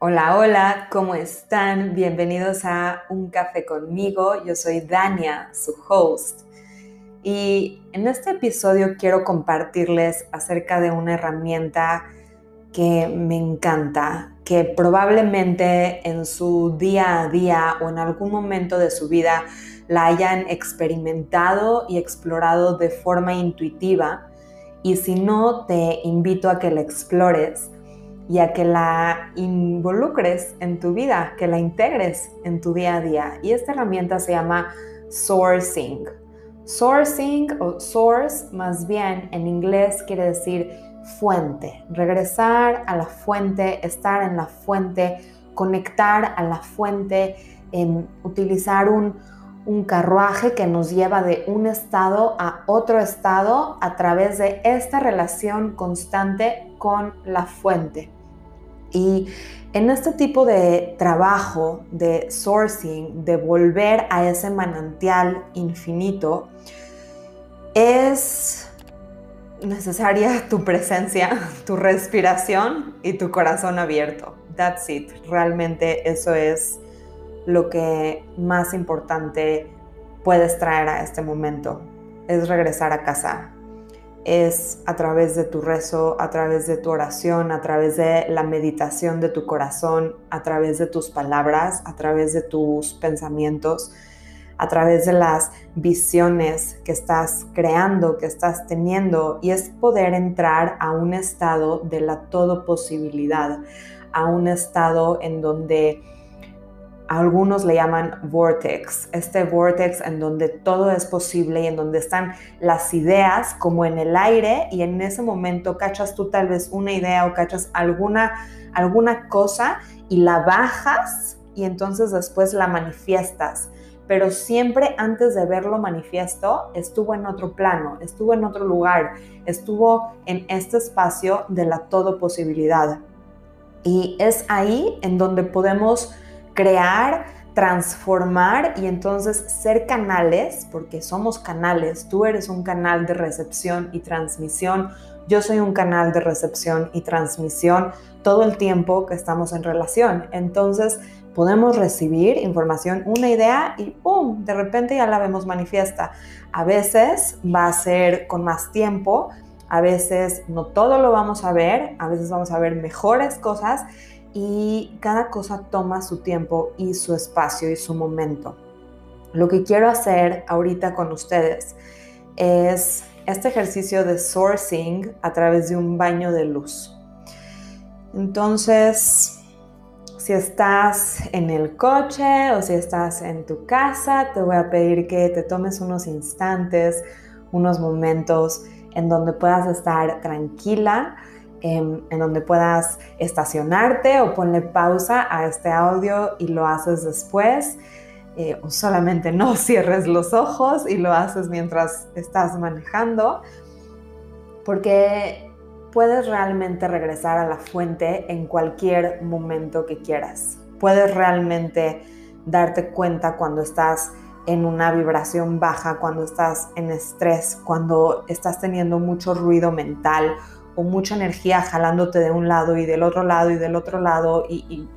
Hola, hola, ¿cómo están? Bienvenidos a Un Café conmigo. Yo soy Dania, su host. Y en este episodio quiero compartirles acerca de una herramienta que me encanta, que probablemente en su día a día o en algún momento de su vida la hayan experimentado y explorado de forma intuitiva. Y si no, te invito a que la explores y a que la involucres en tu vida, que la integres en tu día a día. Y esta herramienta se llama sourcing. Sourcing o source más bien en inglés quiere decir fuente, regresar a la fuente, estar en la fuente, conectar a la fuente, en utilizar un carruaje que nos lleva de un estado a otro estado a través de esta relación constante con la fuente. Y en este tipo de trabajo de sourcing, de volver a ese manantial infinito, es necesaria tu presencia, tu respiración y tu corazón abierto. That's it. Realmente eso es lo que más importante puedes traer a este momento. Es regresar a casa, es a través de tu rezo, a través de tu oración, a través de la meditación de tu corazón, a través de tus palabras, a través de tus pensamientos, a través de las visiones que estás creando, que estás teniendo, y es poder entrar a un estado de la todo posibilidad, a un estado en donde algunos le llaman vortex, este vortex en donde todo es posible y en donde están las ideas como en el aire y en ese momento cachas tú tal vez una idea o cachas alguna, alguna cosa y la bajas y entonces después la manifiestas. Pero siempre antes de verlo manifiesto, estuvo en otro plano, estuvo en otro lugar, estuvo en este espacio de la todo posibilidad. Y es ahí en donde podemos crear, transformar y entonces ser canales, porque somos canales, tú eres un canal de recepción y transmisión, yo soy un canal de recepción y transmisión todo el tiempo que estamos en relación. Entonces podemos recibir información, una idea y ¡pum! De repente ya la vemos manifiesta. A veces va a ser con más tiempo, a veces no todo lo vamos a ver, a veces vamos a ver mejores cosas y cada cosa toma su tiempo y su espacio y su momento. Lo que quiero hacer ahorita con ustedes es este ejercicio de sourcing a través de un baño de luz. Entonces, si estás en el coche o si estás en tu casa, te voy a pedir que te tomes unos instantes, unos momentos en donde puedas estar tranquila, en, donde puedas estacionarte o ponle pausa a este audio y lo haces después. Eh, o solamente no cierres los ojos y lo haces mientras estás manejando, porque puedes realmente regresar a la fuente en cualquier momento que quieras. Puedes realmente darte cuenta cuando estás en una vibración baja, cuando estás en estrés, cuando estás teniendo mucho ruido mental o mucha energía jalándote de un lado y del otro lado y del otro lado y,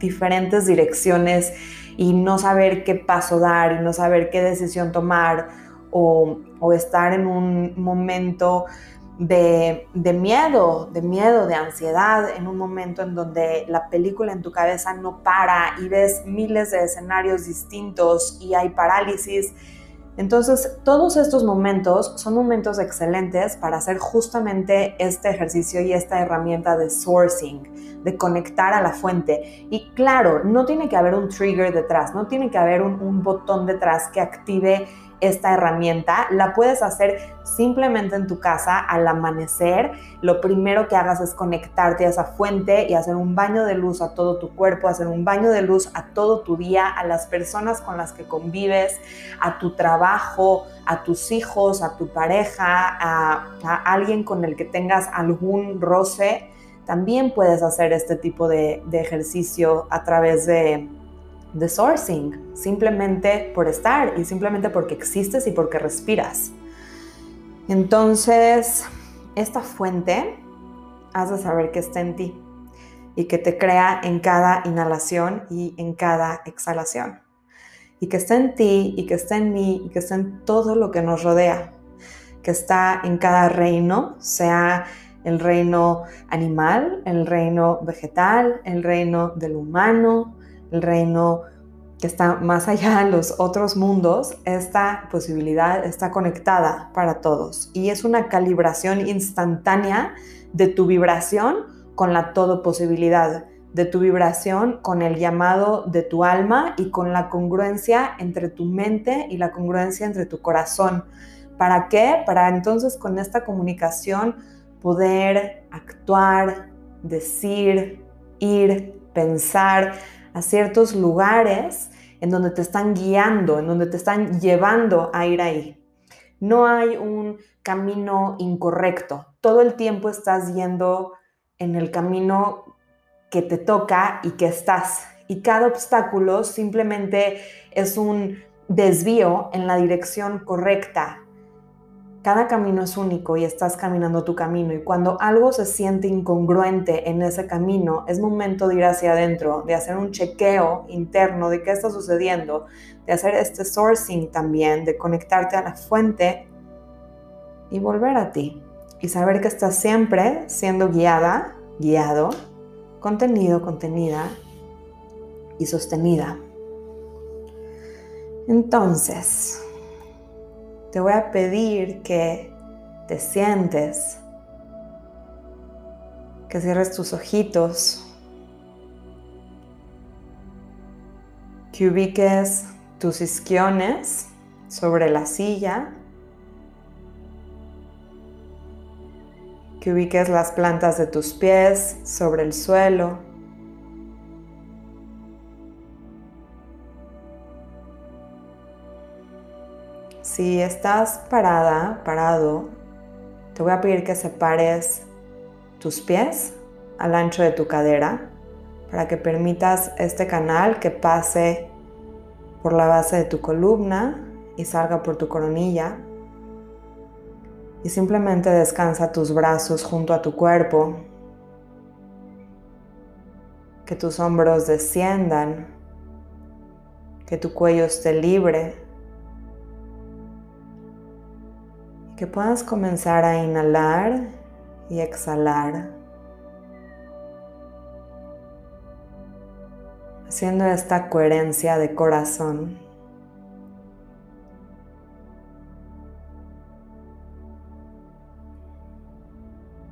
diferentes direcciones y no saber qué paso dar y no saber qué decisión tomar o, estar en un momento de, de, miedo, de miedo, de ansiedad, en un momento en donde la película en tu cabeza no para y ves miles de escenarios distintos y hay parálisis entonces, todos estos momentos son momentos excelentes para hacer justamente este ejercicio y esta herramienta de sourcing, de conectar a la fuente. Y claro, no tiene que haber un trigger detrás, no tiene que haber un, botón detrás que active esta herramienta. La puedes hacer simplemente en tu casa al amanecer. Lo primero que hagas es conectarte a esa fuente y hacer un baño de luz a todo tu cuerpo, hacer un baño de luz a todo tu día, a las personas con las que convives, a tu trabajo, a tus hijos, a tu pareja, a, alguien con el que tengas algún roce. También puedes hacer este tipo de ejercicio a través de de sourcing, simplemente por estar y simplemente porque existes y porque respiras. Entonces, esta fuente has de saber que está en ti. y que te crea en cada inhalación y en cada exhalación. Y que está en ti y que está en mí y que está en todo lo que nos rodea. Que está en cada reino, sea el reino animal, el reino vegetal, el reino del humano, el reino que está más allá de los otros mundos, esta posibilidad está conectada para todos y es una calibración instantánea de tu vibración con la todo posibilidad, de tu vibración con el llamado de tu alma y con la congruencia entre tu mente y la congruencia entre tu corazón. ¿Para qué? Para entonces con esta comunicación poder actuar, decir, ir, pensar a ciertos lugares en donde te están guiando, en donde te están llevando a ir ahí. No hay un camino incorrecto. Todo el tiempo estás yendo en el camino que te toca y que estás. Y cada obstáculo simplemente es un desvío en la dirección correcta cada camino es único y estás caminando tu camino y cuando algo se siente incongruente en ese camino, es momento de ir hacia adentro, de hacer un chequeo interno de qué está sucediendo, de hacer este sourcing también, de conectarte a la fuente y volver a ti y saber que estás siempre siendo guiada, guiado, contenido, contenida y sostenida. Entonces, te voy a pedir que te sientes, que cierres tus ojitos, que ubiques tus isquiones sobre la silla, que ubiques las plantas de tus pies sobre el suelo. Si estás parada, parado, te voy a pedir que separes tus pies al ancho de tu cadera para que permitas este canal que pase por la base de tu columna y salga por tu coronilla. Y simplemente descansa tus brazos junto a tu cuerpo. Que tus hombros desciendan. Que tu cuello esté libre que puedas comenzar a inhalar y exhalar, haciendo esta coherencia de corazón.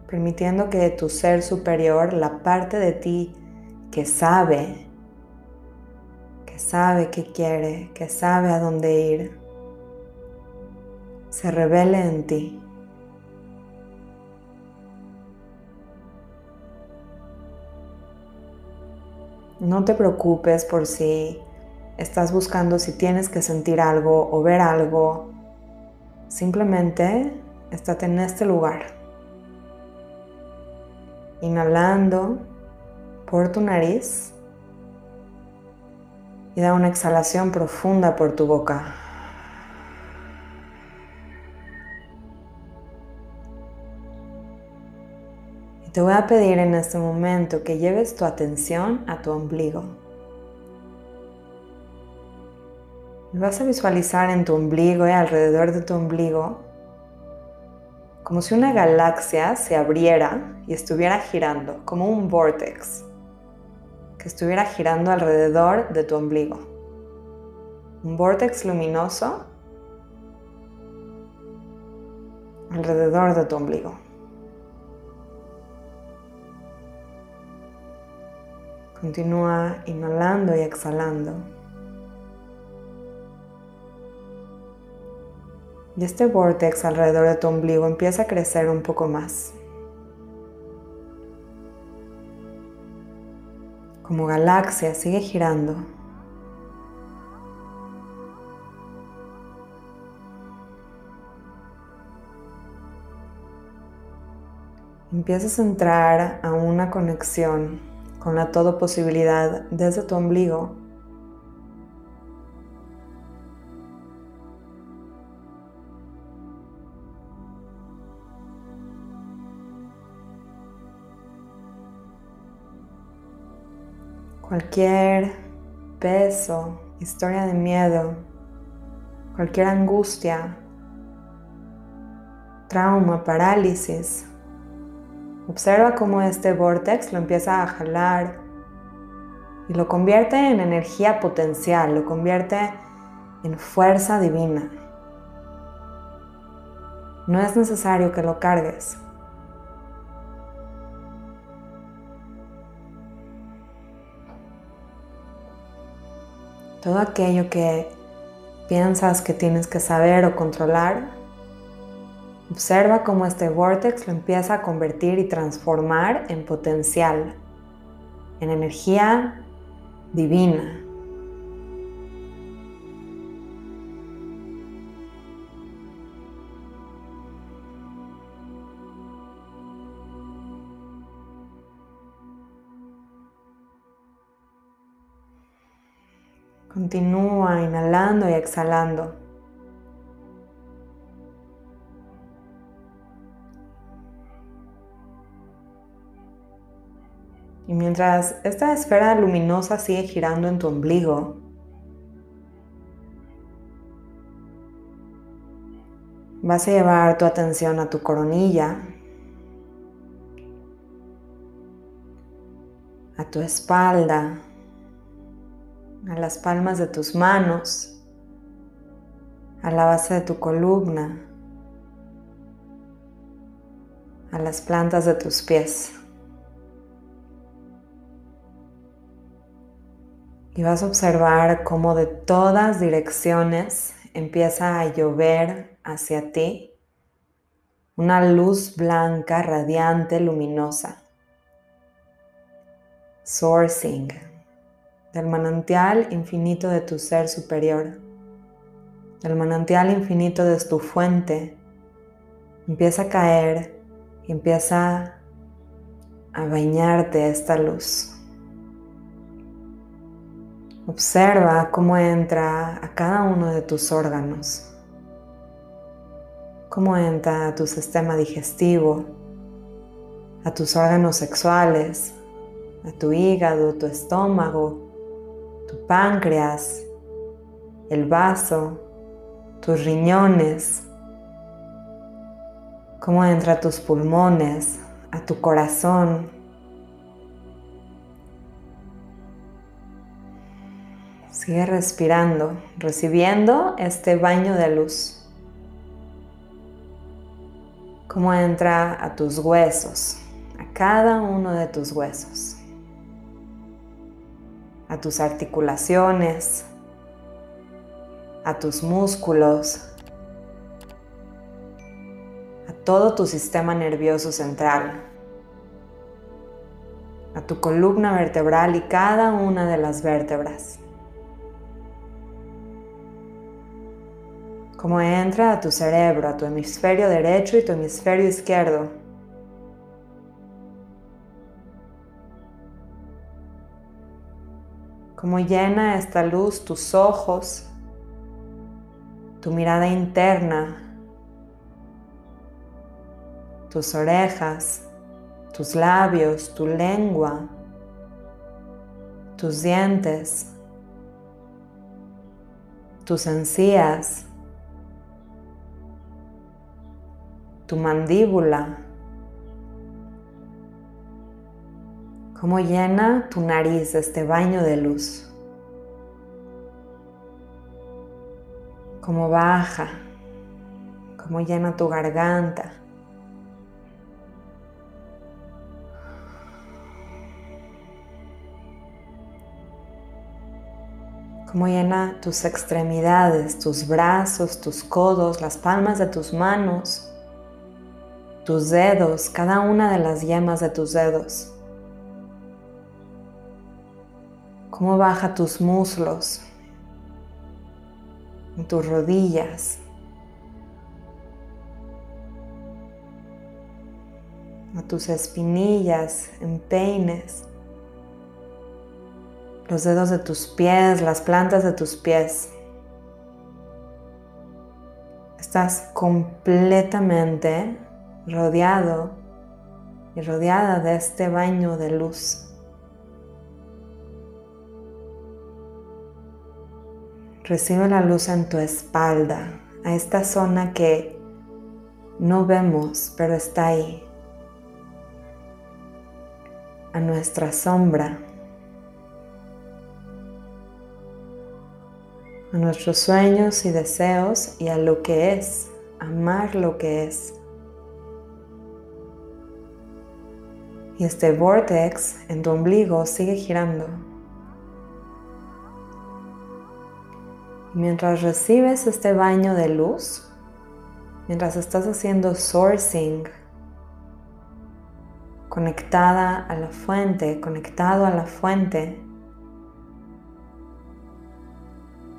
permitiendo que tu ser superior, la parte de ti que sabe, que sabe qué quiere, que sabe a dónde ir, se revele en ti. No te preocupes por si estás buscando si tienes que sentir algo o ver algo. Simplemente estate en este lugar. Inhalando por tu nariz y da una exhalación profunda por tu boca. Te voy a pedir en este momento que lleves tu atención a tu ombligo. Vas a visualizar en tu ombligo y alrededor de tu ombligo como si una galaxia se abriera y estuviera girando, como un vortex, que estuviera girando alrededor de tu ombligo. Un vortex luminoso alrededor de tu ombligo. Continúa inhalando y exhalando. Y este vortex alrededor de tu ombligo empieza a crecer un poco más. Como galaxia sigue girando. Empiezas a entrar a una conexión con la todo posibilidad desde tu ombligo. cualquier peso, historia de miedo, cualquier angustia, trauma, parálisis. Observa cómo este vortex lo empieza a jalar y lo convierte en energía potencial, lo convierte en fuerza divina. No es necesario que lo cargues. Todo aquello que piensas que tienes que saber o controlar, observa cómo este vortex lo empieza a convertir y transformar en potencial, en energía divina. Continúa inhalando y exhalando. Y mientras esta esfera luminosa sigue girando en tu ombligo, vas a llevar tu atención a tu coronilla, a tu espalda, a las palmas de tus manos, a la base de tu columna, a las plantas de tus pies. Y vas a observar cómo de todas direcciones empieza a llover hacia ti una luz blanca, radiante, luminosa. Sourcing del manantial infinito de tu ser superior, del manantial infinito de tu fuente, empieza a caer y empieza a bañarte esta luz. Observa cómo entra a cada uno de tus órganos, cómo entra a tu sistema digestivo, a tus órganos sexuales, a tu hígado, tu estómago, tu páncreas, el vaso, tus riñones, cómo entra a tus pulmones, a tu corazón. Sigue respirando, recibiendo este baño de luz. Cómo entra a tus huesos, a cada uno de tus huesos. A tus articulaciones, a tus músculos, a todo tu sistema nervioso central, a tu columna vertebral y cada una de las vértebras. Como entra a tu cerebro, a tu hemisferio derecho y tu hemisferio izquierdo. Cómo llena esta luz tus ojos, tu mirada interna, tus orejas, tus labios, tu lengua, tus dientes, tus encías, tu mandíbula, cómo llena tu nariz este baño de luz, cómo baja, cómo llena tu garganta. cómo llena tus extremidades, tus brazos, tus codos, las palmas de tus manos, tus dedos, cada una de las yemas de tus dedos. cómo baja tus muslos, tus rodillas, a tus espinillas, empeines, los dedos de tus pies, las plantas de tus pies. Estás completamente rodeado y rodeada de este baño de luz. Recibe la luz en tu espalda, a esta zona que no vemos, pero está ahí, a nuestra sombra, a nuestros sueños y deseos y a lo que es, amar lo que es. Y este vortex en tu ombligo sigue girando. Mientras recibes este baño de luz, mientras estás haciendo sourcing, conectada a la fuente, conectado a la fuente,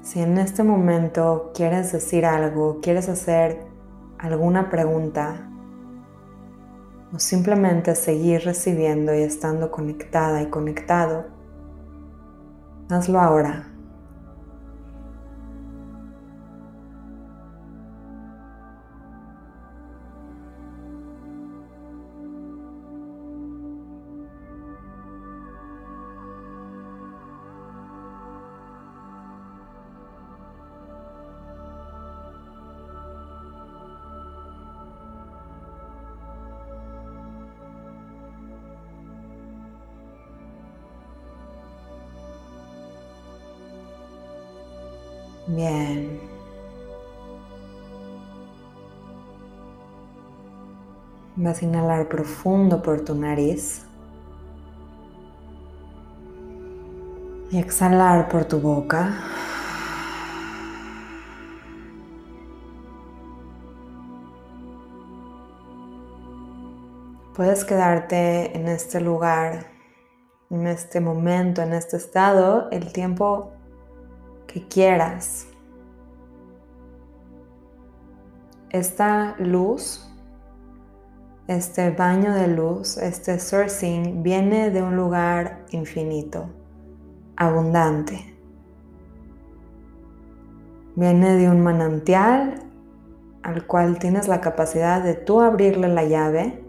si en este momento quieres decir algo, quieres hacer alguna pregunta, o simplemente seguir recibiendo y estando conectada y conectado, hazlo ahora. Bien. Vas a inhalar profundo por tu nariz. Y exhalar por tu boca. Puedes quedarte en este lugar, en este momento, en este estado, el tiempo que quieras. Esta luz, este baño de luz, este sourcing viene de un lugar infinito, abundante. Viene de un manantial al cual tienes la capacidad de tú abrirle la llave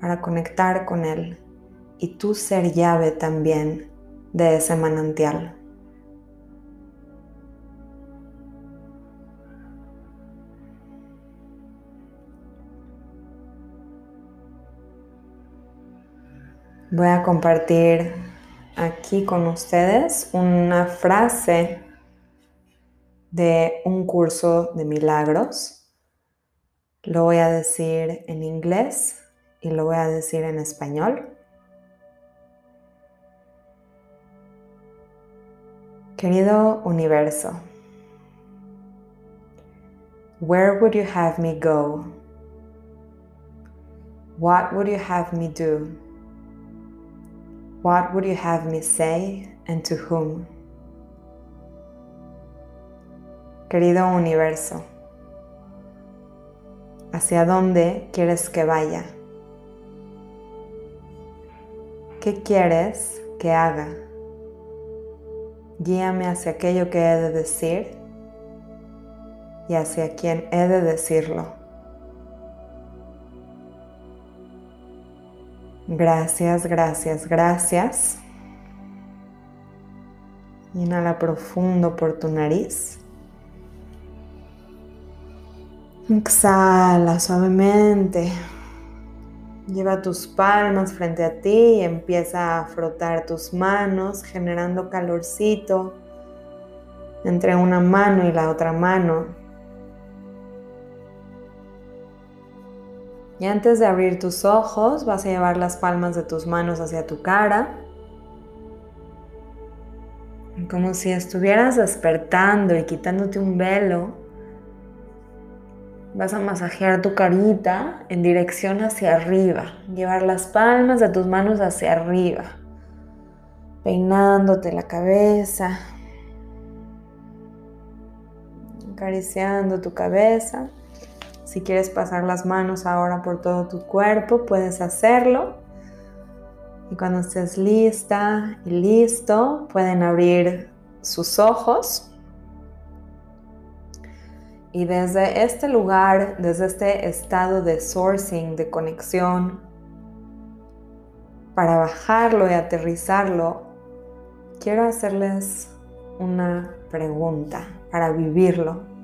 para conectar con él y tú ser llave también de ese manantial. Voy a compartir aquí con ustedes una frase de un curso de milagros. Lo voy a decir en inglés y lo voy a decir en español. Querido universo, where would you have me go? What would you have me do? What would you have me say and to whom? Querido universo, ¿hacia dónde quieres que vaya? ¿Qué quieres que haga? Guíame hacia aquello que he de decir y hacia quien he de decirlo. Gracias, gracias, gracias. Inhala profundo por tu nariz. Exhala suavemente. Lleva tus palmas frente a ti y empieza a frotar tus manos generando calorcito entre una mano y la otra mano. Y antes de abrir tus ojos, vas a llevar las palmas de tus manos hacia tu cara. Como si estuvieras despertando y quitándote un velo. Vas a masajear tu carita en dirección hacia arriba. Llevar las palmas de tus manos hacia arriba. Peinándote la cabeza. Acariciando tu cabeza. Si quieres pasar las manos ahora por todo tu cuerpo, puedes hacerlo. Y cuando estés lista y listo, pueden abrir sus ojos. Y desde este lugar, desde este estado de sourcing, de conexión, para bajarlo y aterrizarlo, quiero hacerles una pregunta para vivirlo.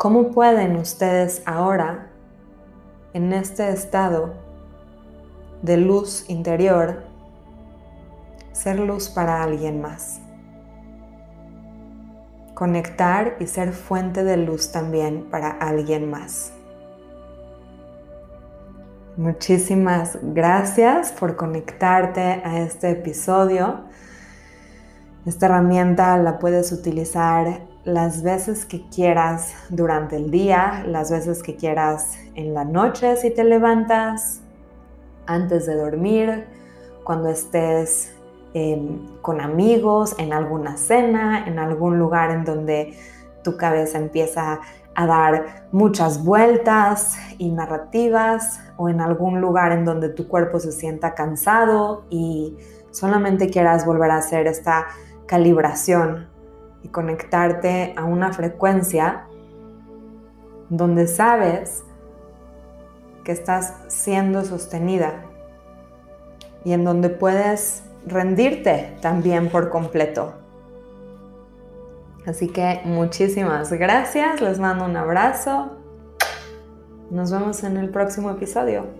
¿Cómo pueden ustedes ahora, en este estado de luz interior, ser luz para alguien más? Conectar y ser fuente de luz también para alguien más. Muchísimas gracias por conectarte a este episodio. Esta herramienta la puedes utilizar las veces que quieras durante el día, las veces que quieras en la noche si te levantas, antes de dormir, cuando estés em, con amigos, en alguna cena, en algún lugar en donde tu cabeza empieza a dar muchas vueltas y narrativas o en algún lugar en donde tu cuerpo se sienta cansado y solamente quieras volver a hacer esta calibración y conectarte a una frecuencia donde sabes que estás siendo sostenida y en donde puedes rendirte también por completo. Así que muchísimas gracias, les mando un abrazo. Nos vemos en el próximo episodio.